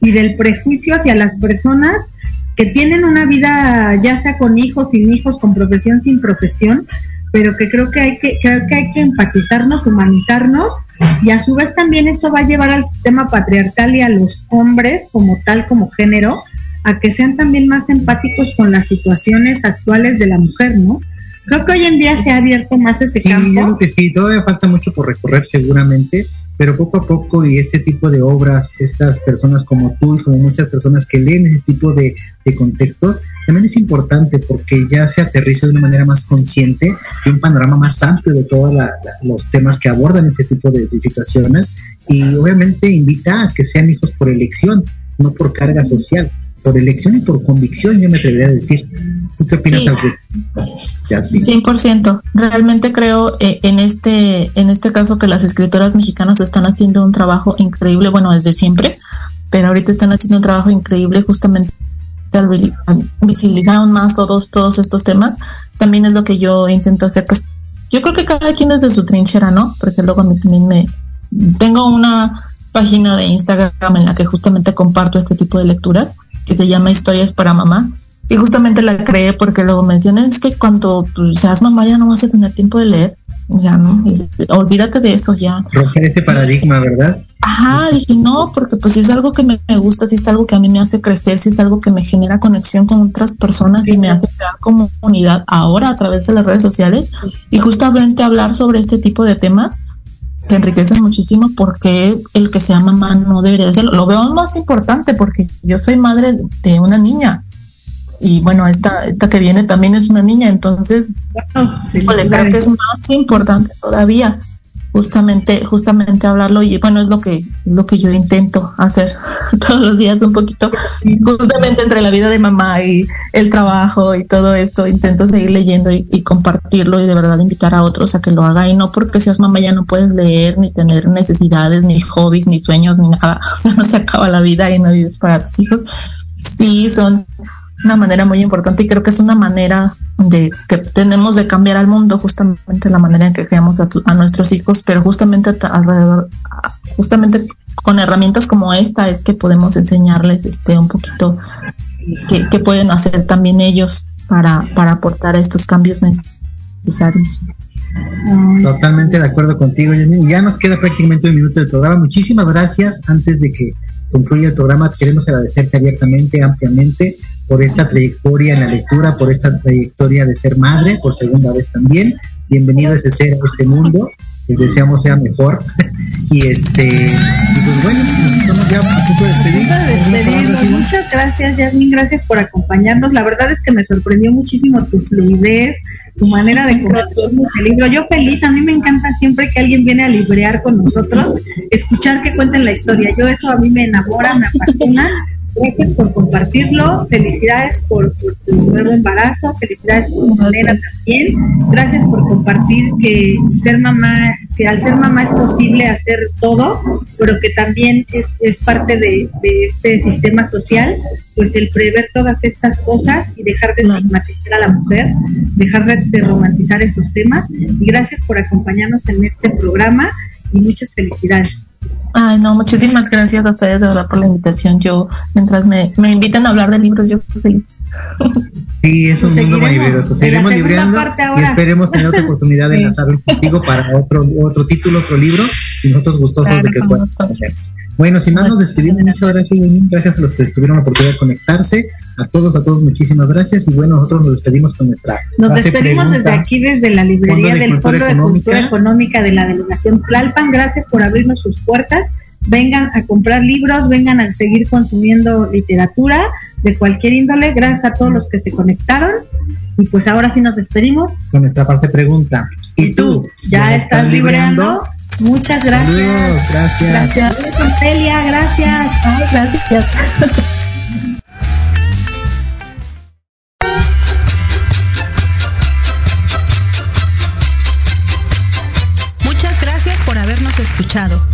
y del prejuicio hacia las personas que tienen una vida, ya sea con hijos, sin hijos, con profesión, sin profesión, pero que creo que hay que, creo que hay que empatizarnos, humanizarnos, y a su vez también eso va a llevar al sistema patriarcal y a los hombres como tal, como género, a que sean también más empáticos con las situaciones actuales de la mujer, ¿no? Creo que hoy en día se ha abierto más ese sí, campo. Yo creo que sí, todavía falta mucho por recorrer seguramente, pero poco a poco y este tipo de obras, estas personas como tú y como muchas personas que leen ese tipo de, de contextos, también es importante porque ya se aterriza de una manera más consciente y un panorama más amplio de todos los temas que abordan este tipo de, de situaciones y obviamente invita a que sean hijos por elección, no por carga social por elección y por convicción, yo me atrevería a decir. ¿Tú qué opinas Sí. al respecto? 100%. Realmente creo eh, en este en este caso que las escritoras mexicanas están haciendo un trabajo increíble, bueno, desde siempre, pero ahorita están haciendo un trabajo increíble justamente al vi- al visibilizar aún más todos todos estos temas. También es lo que yo intento hacer, pues yo creo que cada quien desde su trinchera, ¿no? Porque luego a mí también me tengo una página de Instagram en la que justamente comparto este tipo de lecturas que se llama Historias para Mamá. Y justamente la creé porque luego mencioné, es que cuando pues, seas mamá ya no vas a tener tiempo de leer. Ya no, es- olvídate de eso ya. Romper ese paradigma, ¿verdad? Ajá, dije no, porque pues si es algo que me, me gusta, si es algo que a mí me hace crecer, si es algo que me genera conexión con otras personas y me hace crear comunidad ahora a través de las redes sociales y justamente hablar sobre este tipo de temas, que enriquecen muchísimo porque el que sea mamá no debería ser. Lo veo más importante porque yo soy madre de una niña. Y bueno, esta, esta que viene también es una niña, entonces creo que es más importante todavía justamente, justamente hablarlo y bueno, es lo que, lo que yo intento hacer todos los días un poquito, justamente entre la vida de mamá y el trabajo y todo esto, intento seguir leyendo y, y compartirlo y de verdad invitar a otros a que lo hagan y no porque seas mamá ya no puedes leer ni tener necesidades, ni hobbies, ni sueños, ni nada, o sea, no se acaba la vida y no vives para tus hijos. Sí, son una manera muy importante y creo que es una manera de que tenemos de cambiar al mundo justamente la manera en que criamos a, tu- a nuestros hijos pero justamente alrededor a- justamente con herramientas como esta es que podemos enseñarles este un poquito que, que pueden hacer también ellos para, para aportar a estos cambios necesarios Totalmente de acuerdo contigo. Y ya nos queda prácticamente un minuto del programa. Muchísimas gracias. Antes de que concluya el programa, queremos agradecerte abiertamente, ampliamente, por esta trayectoria en la lectura, por esta trayectoria de ser madre, por segunda vez también. Bienvenido a ese ser, a este mundo. Les deseamos sea mejor. y este, y pues bueno, nos estamos ya a punto de despedirnos. Muchas gracias, Yasmin. Gracias por acompañarnos. La verdad es que me sorprendió muchísimo tu fluidez, tu manera de compartir el libro. Yo feliz, a mí me encanta siempre que alguien viene a librear con nosotros, escuchar que cuenten la historia. Yo eso a mí me enamora, me apasiona. Gracias por compartirlo, felicidades por, por tu nuevo embarazo, felicidades por tu nena también. Gracias por compartir que ser mamá, que al ser mamá es posible hacer todo, pero que también es, es parte de, de este sistema social, pues el prever todas estas cosas y dejar de estigmatizar a la mujer, dejar de, de romantizar esos temas. Y gracias por acompañarnos en este programa y muchas felicidades. Ay, no, muchísimas gracias a ustedes de verdad por la invitación. Yo, mientras me, me invitan a hablar de libros, yo feliz. Sí, es un mundo la Seguiremos parte y esperemos tener otra oportunidad de enlazarlo contigo para otro, otro título, otro libro y nosotros gustosos Claro, de que con puedan. Bueno, sin más nos despedimos. Muchas gracias, gracias a los que tuvieron la oportunidad de conectarse. A todos, a todos, muchísimas gracias. Y bueno, nosotros nos despedimos con nuestra. Nos despedimos pregunta. desde aquí, desde la librería Fondo de del Fondo de Económica. Cultura Económica de la Delegación Tlalpan. Gracias por abrirnos sus puertas. Vengan a comprar libros, vengan a seguir consumiendo literatura de cualquier índole. Gracias a todos los que se conectaron. Y pues ahora sí nos despedimos. Con nuestra parte pregunta. ¿Y tú? ¿Ya estás libreando? Muchas gracias. Saludos, gracias. Gracias. Celia, gracias. gracias. Muchas gracias por habernos escuchado.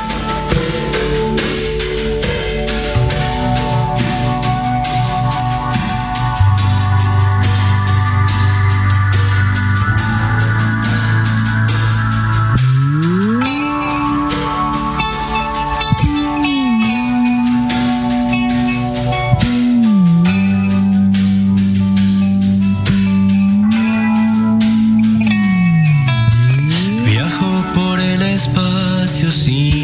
Espacio